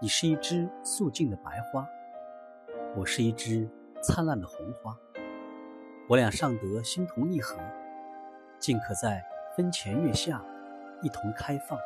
你是一枝素净的白花，我是一枝灿烂的红花。我俩尚得心同意合，竟可在分前月下一同开放。